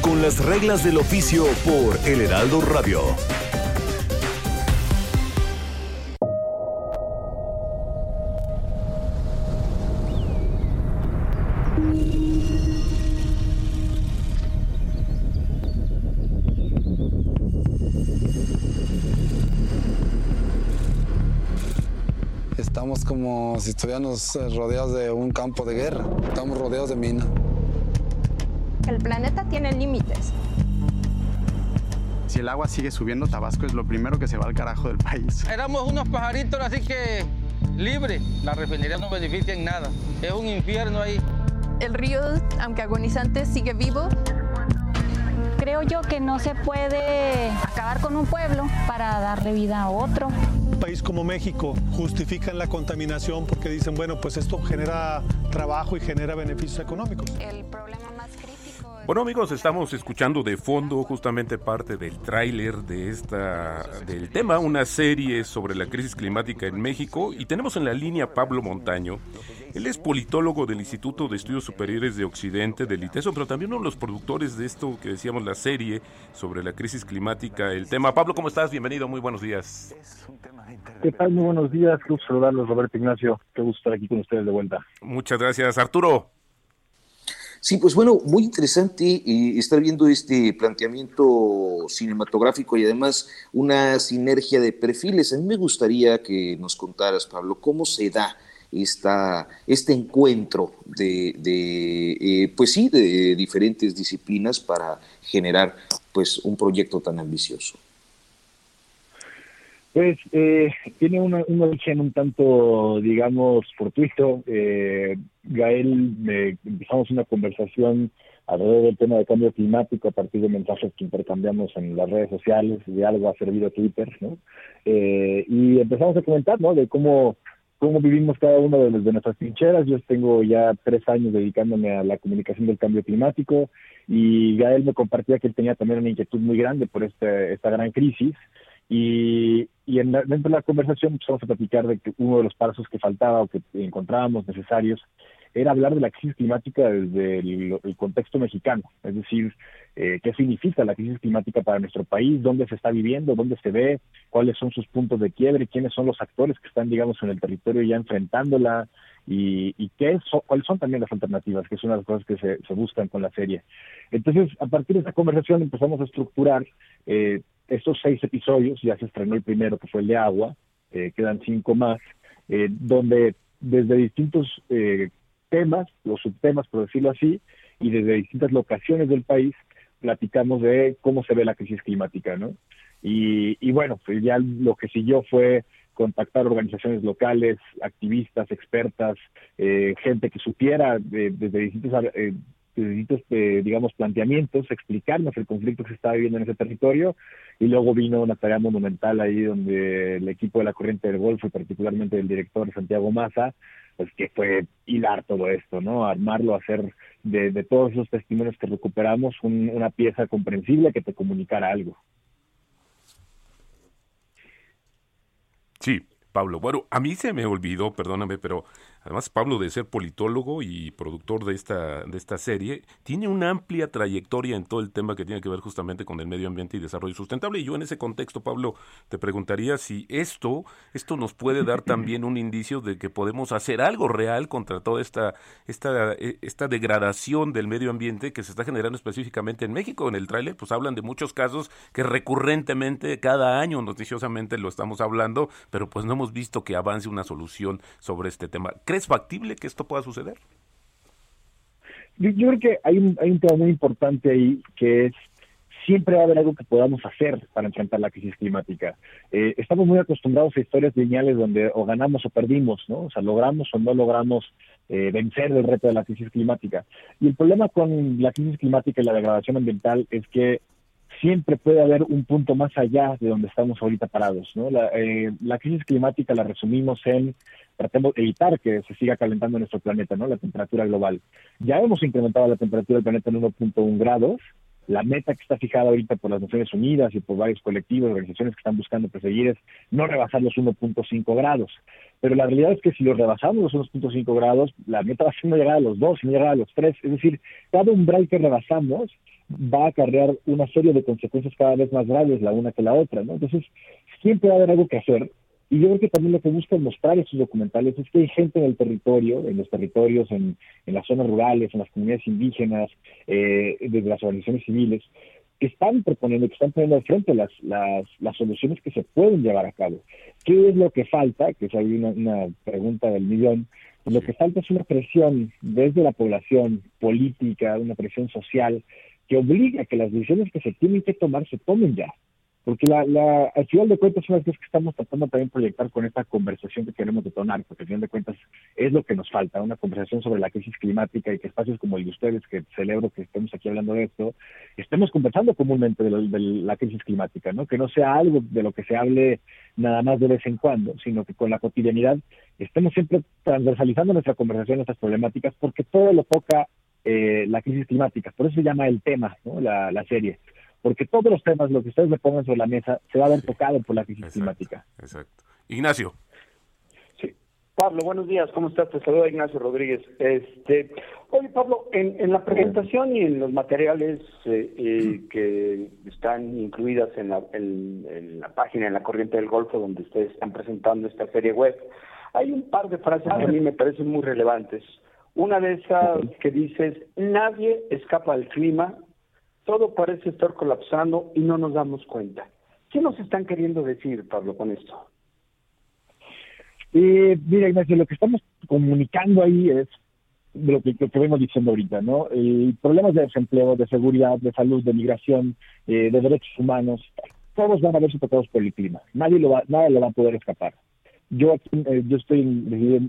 Con las reglas del oficio por El Heraldo Radio. Como si estuviéramos eh, rodeados de un campo de guerra. Estamos rodeados de minas. El planeta tiene límites. Si el agua sigue subiendo, Tabasco es lo primero que se va al carajo del país. Éramos unos pajaritos así que libres. La refinería no beneficia en nada. Es un infierno ahí. El río, aunque agonizante, sigue vivo. Creo yo que no se puede acabar con un pueblo para darle vida a otro país como México justifican la contaminación porque dicen, bueno, pues esto genera trabajo y genera beneficios económicos. El problema más crítico Bueno amigos, estamos escuchando de fondo justamente parte del tráiler de esta del tema, una serie sobre la crisis climática en México y tenemos en la línea Pablo Montaño. Él es politólogo del Instituto de Estudios Superiores de Occidente, del ITESO, pero también uno de los productores de esto que decíamos, la serie sobre la crisis climática, el tema. Pablo, ¿cómo estás? Bienvenido, muy buenos días. ¿Qué tal? Muy buenos días, gusto saludarlos, Roberto Ignacio, qué gusto estar aquí con ustedes de vuelta. Muchas gracias, Arturo. Sí, pues bueno, muy interesante eh, estar viendo este planteamiento cinematográfico y además una sinergia de perfiles. A mí me gustaría que nos contaras, Pablo, cómo se da esta, este encuentro de, de eh, pues sí, de diferentes disciplinas para generar pues un proyecto tan ambicioso. Pues eh, tiene una, un origen un tanto, digamos, fortuito. Eh, Gael, empezamos una conversación alrededor del tema de cambio climático a partir de mensajes que intercambiamos en las redes sociales, de algo ha servido Twitter, ¿no? Eh, y empezamos a comentar, ¿no? De cómo cómo vivimos cada uno de, de, nuestras trincheras. Yo tengo ya tres años dedicándome a la comunicación del cambio climático y Gael me compartía que él tenía también una inquietud muy grande por este, esta gran crisis. Y, y en dentro de la conversación empezamos a platicar de que uno de los pasos que faltaba o que encontrábamos necesarios era hablar de la crisis climática desde el, contexto mexicano, es decir, eh, qué significa la crisis climática para nuestro país, dónde se está viviendo, dónde se ve, cuáles son sus puntos de quiebre, quiénes son los actores que están, digamos, en el territorio ya enfrentándola y, y qué cuáles son también las alternativas, que es una de las cosas que se, se buscan con la serie. Entonces, a partir de esta conversación empezamos a estructurar eh, estos seis episodios, ya se estrenó el primero, que fue el de agua, eh, quedan cinco más, eh, donde desde distintos eh, temas, los subtemas, por decirlo así, y desde distintas locaciones del país, platicamos de cómo se ve la crisis climática, ¿no? Y, y bueno, pues ya lo que siguió fue contactar organizaciones locales, activistas, expertas, eh, gente que supiera de, desde distintos, eh, distintos eh, digamos, planteamientos, explicarnos el conflicto que se estaba viviendo en ese territorio, y luego vino una tarea monumental ahí donde el equipo de la Corriente del Golfo, y particularmente el director Santiago Maza, pues que fue hilar todo esto, ¿no? Armarlo, hacer de, de todos esos testimonios que recuperamos una pieza comprensible que te comunicara algo. Sí, Pablo. Bueno, a mí se me olvidó, perdóname, pero Además, Pablo, de ser politólogo y productor de esta, de esta serie, tiene una amplia trayectoria en todo el tema que tiene que ver justamente con el medio ambiente y desarrollo sustentable. Y yo en ese contexto, Pablo, te preguntaría si esto, esto nos puede dar también un indicio de que podemos hacer algo real contra toda esta, esta, e, esta degradación del medio ambiente que se está generando específicamente en México. En el tráiler, pues hablan de muchos casos que recurrentemente, cada año, noticiosamente lo estamos hablando, pero pues no hemos visto que avance una solución sobre este tema. ¿Crees factible que esto pueda suceder? Yo, creo que hay un, hay un tema muy importante ahí que es siempre va a haber algo que podamos hacer para enfrentar la crisis climática. Eh, estamos muy acostumbrados a historias lineales donde o ganamos o perdimos, ¿no? O sea, logramos o no logramos eh, vencer el reto de la crisis climática. Y el problema con la crisis climática y la degradación ambiental es que siempre puede haber un punto más allá de donde estamos ahorita parados. ¿no? La, eh, la crisis climática la resumimos en tratemos de evitar que se siga calentando nuestro planeta, ¿no? la temperatura global. Ya hemos incrementado la temperatura del planeta en 1.1 grados, la meta que está fijada ahorita por las Naciones Unidas y por varios colectivos, organizaciones que están buscando perseguir es no rebasar los 1.5 grados. Pero la realidad es que si los rebasamos los 1.5 grados, la meta va a ser no llegar a los 2, sino llegar a los 3. Es decir, cada umbral que rebasamos va a acarrear una serie de consecuencias cada vez más graves la una que la otra. ¿no? Entonces, siempre va a haber algo que hacer y yo creo que también lo que buscan mostrar estos documentales es que hay gente en el territorio, en los territorios, en, las zonas rurales, en las comunidades indígenas, eh, desde las organizaciones civiles, que están proponiendo, que están poniendo al frente las, las, las soluciones que se pueden llevar a cabo. ¿Qué es lo que falta? Que es ahí una, una pregunta del millón. Lo que falta es una presión desde la población política, una presión social, que obliga a que las decisiones que se tienen que tomar se tomen ya porque la, al final de cuentas son las que estamos tratando también proyectar con esta conversación que queremos detonar, porque al final de cuentas es lo que nos falta, una conversación sobre la crisis climática y que espacios como el de ustedes, que celebro que estemos aquí hablando de esto, estemos conversando comúnmente de, de la crisis climática, ¿no? Que no sea algo de lo que se hable nada más de vez en cuando, sino que con la cotidianidad estemos siempre transversalizando nuestra conversación, nuestras problemáticas, porque todo lo toca eh, la crisis climática, por eso se llama el tema, ¿no? La, la serie porque todos los temas, lo que ustedes me pongan sobre la mesa, se va a ver tocado por la crisis climática. Exacto. Ignacio. Sí. Pablo, buenos días, ¿cómo estás? Te saluda Ignacio Rodríguez. Este, oye, Pablo, en, en la presentación y en los materiales eh, eh, que están incluidas en la, en, la página, en la corriente del Golfo, donde ustedes están presentando esta serie web, hay un par de frases que a mí me parecen muy relevantes. Una de esas que dices, nadie escapa al clima, todo parece estar colapsando y no nos damos cuenta. ¿Qué nos están queriendo decir, Pablo, con esto? Eh, mira, Ignacio, lo que estamos comunicando ahí es lo que, lo que vengo diciendo ahorita, ¿no? Eh, problemas de desempleo, de seguridad, de salud, de migración, eh, de derechos humanos, todos van a verse tocados por el clima. Nadie lo va, nada lo va a poder escapar. Yo aquí, eh, yo estoy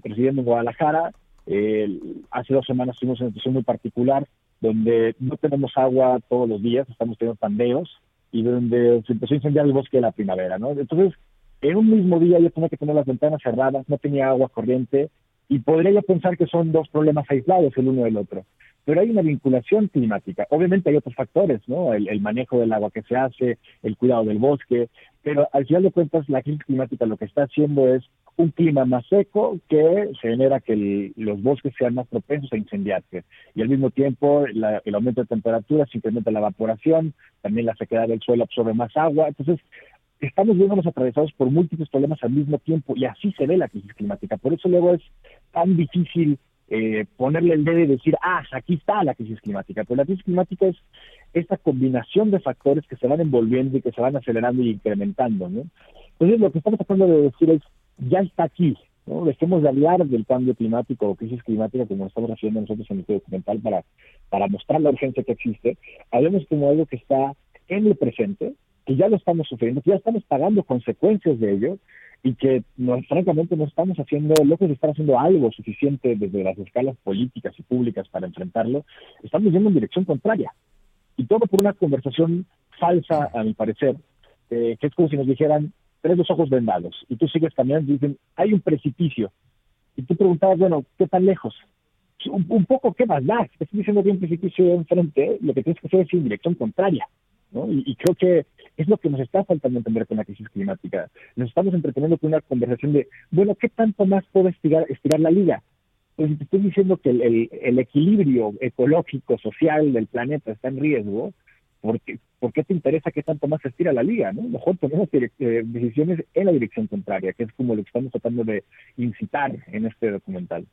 residiendo en Guadalajara. Hace dos semanas tuvimos una situación muy particular donde no tenemos agua todos los días, estamos teniendo pandeos y donde se empezó a incendiar el bosque de la primavera, ¿no? Entonces, en un mismo día yo tenía que tener las ventanas cerradas, no tenía agua corriente y podría yo pensar que son dos problemas aislados el uno del otro. Pero hay una vinculación climática. Obviamente hay otros factores, ¿no? El, el manejo del agua que se hace, el cuidado del bosque, pero al final de cuentas la crisis climática lo que está haciendo es un clima más seco que genera que los bosques sean más propensos a incendiarse. Y al mismo tiempo, el aumento de temperatura se incrementa la evaporación, también la sequedad del suelo absorbe más agua. Entonces, estamos viéndonos atravesados por múltiples problemas al mismo tiempo y así se ve la crisis climática. Por eso luego es tan difícil eh, ponerle el dedo y decir, ah, aquí está la crisis climática. Pero la crisis climática es esta combinación de factores que se van envolviendo y que se van acelerando y incrementando. Entonces, lo que estamos tratando de decir es, ya está aquí. ¿no? Dejemos de hablar del cambio climático o crisis climática como estamos haciendo nosotros en este documental para, para mostrar la urgencia que existe. Hablemos como algo que está en el presente, que ya lo estamos sufriendo, que ya estamos pagando consecuencias de ello y que francamente no estamos haciendo, lejos de estar haciendo algo suficiente desde las escalas políticas y públicas para enfrentarlo, estamos yendo en dirección contraria. Y todo por una conversación falsa, a mi parecer, eh, que es como si nos dijeran, tenés los ojos vendados y tú sigues caminando y dicen, hay un precipicio. Y tú preguntabas, bueno, ¿qué tan lejos? Un, poco, ¿qué más da? Estoy diciendo que hay un precipicio enfrente, lo que tienes que hacer es ir en dirección contraria. ¿no? Y, creo que es lo que nos está faltando entender con la crisis climática. Nos estamos entreteniendo con una conversación de, bueno, ¿qué tanto más puede estirar, estirar la liga? Pues si te estoy diciendo que el equilibrio ecológico, social del planeta está en riesgo, ¿por qué, te interesa que tanto más se estira la liga? ¿no? Mejor tomemos eh, decisiones en la dirección contraria, que es como lo que estamos tratando de incitar en este documental.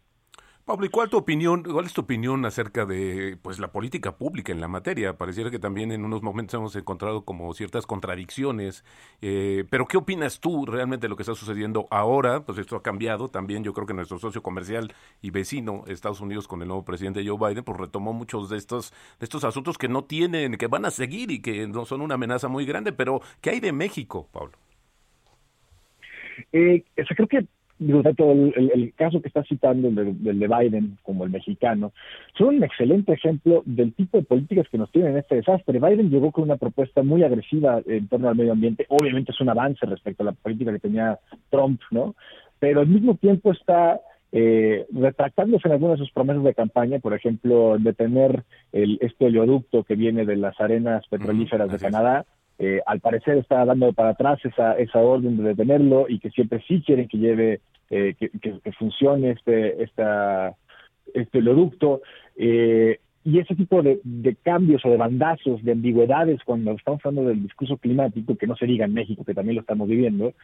Pablo, ¿y cuál tu opinión, cuál es tu opinión acerca de pues la política pública en la materia? Pareciera que también en unos momentos hemos encontrado como ciertas contradicciones, eh, pero ¿qué opinas tú realmente de lo que está sucediendo ahora? Pues esto ha cambiado también, yo creo que nuestro socio comercial y vecino, Estados Unidos, con el nuevo presidente Joe Biden, pues retomó muchos de estos, de estos asuntos que no tienen, que van a seguir y que no son una amenaza muy grande, pero ¿qué hay de México, Pablo? Eh, creo que digo, tanto el, caso que está citando del, de Biden como el mexicano, son un excelente ejemplo del tipo de políticas que nos tienen en este desastre. Biden llegó con una propuesta muy agresiva en torno al medio ambiente, obviamente es un avance respecto a la política que tenía Trump, ¿no? Pero al mismo tiempo está eh, retractándose en algunas de sus promesas de campaña, por ejemplo, detener el, este oleoducto que viene de las arenas petrolíferas de Canadá, eh, al parecer está dando para atrás esa, esa orden de detenerlo y que siempre sí quieren que lleve, eh, que, funcione este, esta, este oleoducto. Eh, y ese tipo de, de, cambios o de bandazos, de ambigüedades, cuando estamos hablando del discurso climático, que no se diga en México, que también lo estamos viviendo,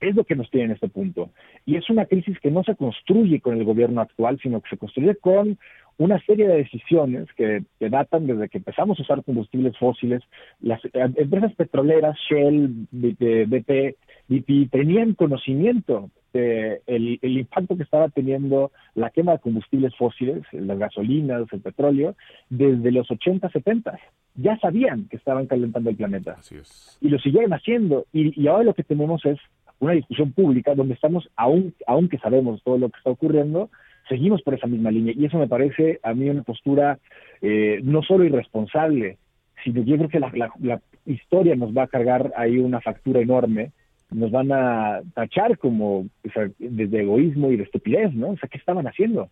es lo que nos tiene en este punto. Y es una crisis que no se construye con el gobierno actual, sino que se construye con una serie de decisiones que, datan desde que empezamos a usar combustibles fósiles. Las eh, empresas petroleras, Shell, BP, BP, tenían conocimiento del el, impacto que estaba teniendo la quema de combustibles fósiles, las gasolinas, el petróleo, desde los 80, 70. Ya sabían que estaban calentando el planeta. Y lo siguieron haciendo. Y, y ahora lo que tenemos es una discusión pública donde estamos, aún, aunque sabemos todo lo que está ocurriendo, seguimos por esa misma línea. Y eso me parece a mí una postura eh, no solo irresponsable, sino yo creo que la, la, historia nos va a cargar ahí una factura enorme, nos van a tachar como desde egoísmo y de estupidez, ¿no? O sea, ¿qué estaban haciendo?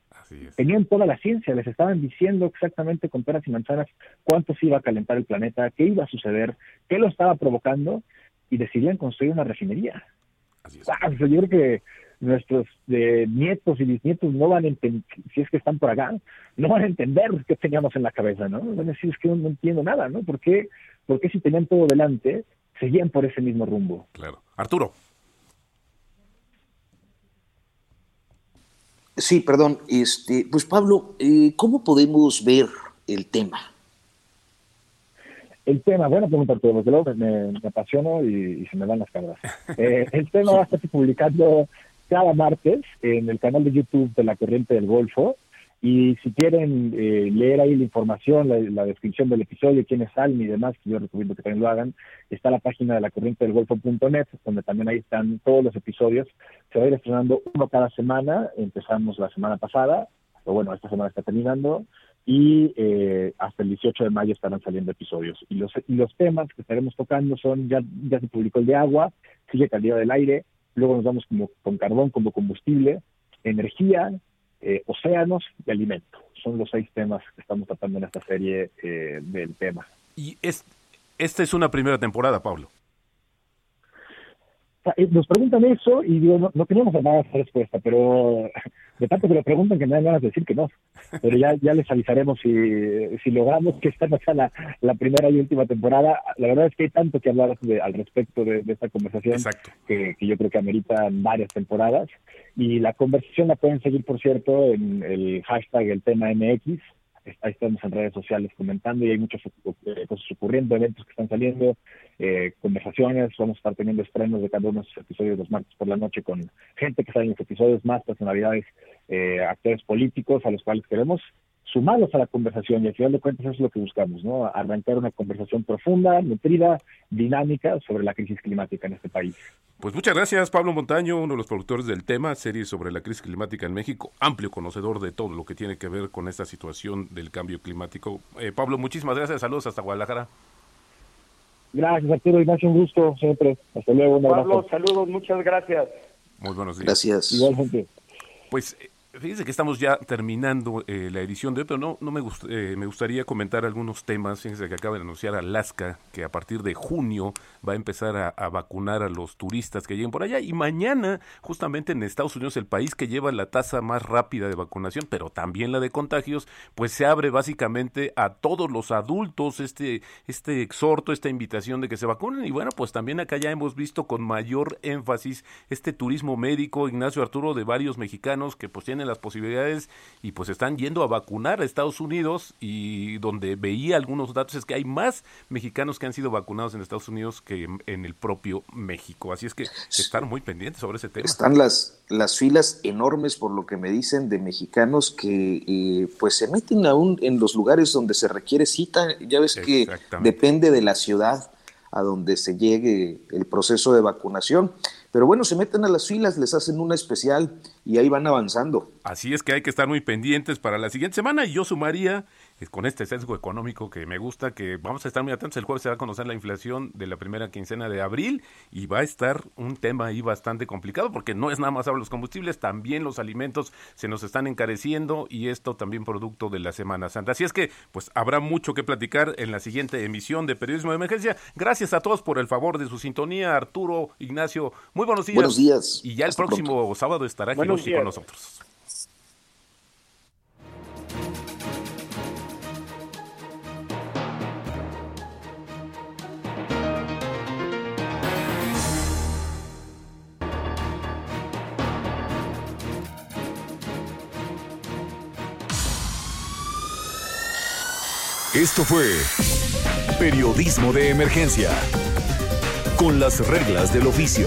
Tenían toda la ciencia, les estaban diciendo exactamente con peras y manzanas cuánto se iba a calentar el planeta, qué iba a suceder, qué lo estaba provocando, y decidían construir una refinería. Ah, yo creo que nuestros eh, nietos y bisnietos no van a entender, si es que están por acá, no van a entender qué teníamos en la cabeza, ¿no? Van a decir, es que no, entiendo nada, ¿no? ¿Por qué, ¿Por qué si tenían todo delante, seguían por ese mismo rumbo? Claro. Arturo. Sí, perdón. Este, pues Pablo, eh, ¿cómo podemos ver el tema? El tema, buena pregunta, porque luego me, me apasiono y, se me van las cabras. Eh, el tema va a estar publicando cada martes en el canal de YouTube de la Corriente del Golfo. Y si quieren eh, leer ahí la información, la, descripción del episodio, quiénes salen y demás, que yo recomiendo que también lo hagan, está la página de la corriente del golfo.net, donde también ahí están todos los episodios. Se va a ir estrenando uno cada semana. Empezamos la semana pasada, o bueno, esta semana está terminando y eh, hasta el 18 de mayo estarán saliendo episodios. Y los, los temas que estaremos tocando son, ya, ya se publicó el de agua, sigue calidad del aire, luego nos vamos como, con carbón como combustible, energía, eh, océanos y alimento. Son los seis temas que estamos tratando en esta serie eh, del tema. Y es, esta es una primera temporada, Pablo. Eh, nos preguntan eso y digo, no, no teníamos nada de respuesta, pero de tanto que lo preguntan que me dan ganas de decir que no. Pero ya, ya les avisaremos si, si logramos que esta no sea la, la primera y última temporada. La verdad es que hay tanto que hablar al respecto de, esta conversación que, que, yo creo que ameritan varias temporadas. Y la conversación la pueden seguir, por cierto, en el hashtag el tema MX ahí estamos en redes sociales comentando y hay muchas eh, cosas ocurriendo, eventos que están saliendo, eh, conversaciones, vamos a estar teniendo estrenos de cada uno de esos episodios los martes por la noche con gente que sale en los episodios, más personalidades, eh, actores políticos a los cuales queremos sumarlos a la conversación y al final de cuentas eso es lo que buscamos, ¿no? Arrancar una conversación profunda, nutrida, dinámica sobre la crisis climática en este país. Pues muchas gracias Pablo Montaño, uno de los productores del tema, serie sobre la crisis climática en México, amplio conocedor de todo lo que tiene que ver con esta situación del cambio climático. Eh, Pablo, muchísimas gracias, saludos hasta Guadalajara. Gracias Arturo Ignacio, un gusto siempre. Hasta luego, un Pablo, saludos, muchas gracias. Muy buenos días. Gracias. Igualmente. Pues Fíjense que estamos ya terminando eh, la edición de hoy, pero no, no me, eh, me gustaría comentar algunos temas. Fíjense que acaba de anunciar Alaska que a partir de junio va a empezar a, vacunar a los turistas que lleguen por allá. Y mañana, justamente en Estados Unidos, el país que lleva la tasa más rápida de vacunación, pero también la de contagios, pues se abre básicamente a todos los adultos este, este exhorto, esta invitación de que se vacunen. Y bueno, pues también acá ya hemos visto con mayor énfasis este turismo médico, Ignacio Arturo, de varios mexicanos que pues tienen tienen las posibilidades y pues están yendo a vacunar a Estados Unidos y donde veía algunos datos es que hay más mexicanos que han sido vacunados en Estados Unidos que en, el propio México. Así es que están muy pendientes sobre ese tema. Están las, las filas enormes por lo que me dicen de mexicanos que eh, pues se meten aún en los lugares donde se requiere cita. Ya ves que depende de la ciudad a donde se llegue el proceso de vacunación. Pero bueno, se meten a las filas, les hacen una especial y ahí van avanzando. Así es que hay que estar muy pendientes para la siguiente semana y yo sumaría con este sesgo económico que me gusta, que vamos a estar muy atentos. El jueves se va a conocer la inflación de la primera quincena de abril y va a estar un tema ahí bastante complicado porque no es nada más hablar los combustibles, también los alimentos se nos están encareciendo y esto también producto de la Semana Santa. Así es que pues habrá mucho que platicar en la siguiente emisión de Periodismo de Emergencia. Gracias a todos por el favor de su sintonía. Arturo, Ignacio, muy buenos días. Buenos días. Y ya el próximo sábado estará Con nosotros. Esto fue Periodismo de Emergencia, con las reglas del oficio.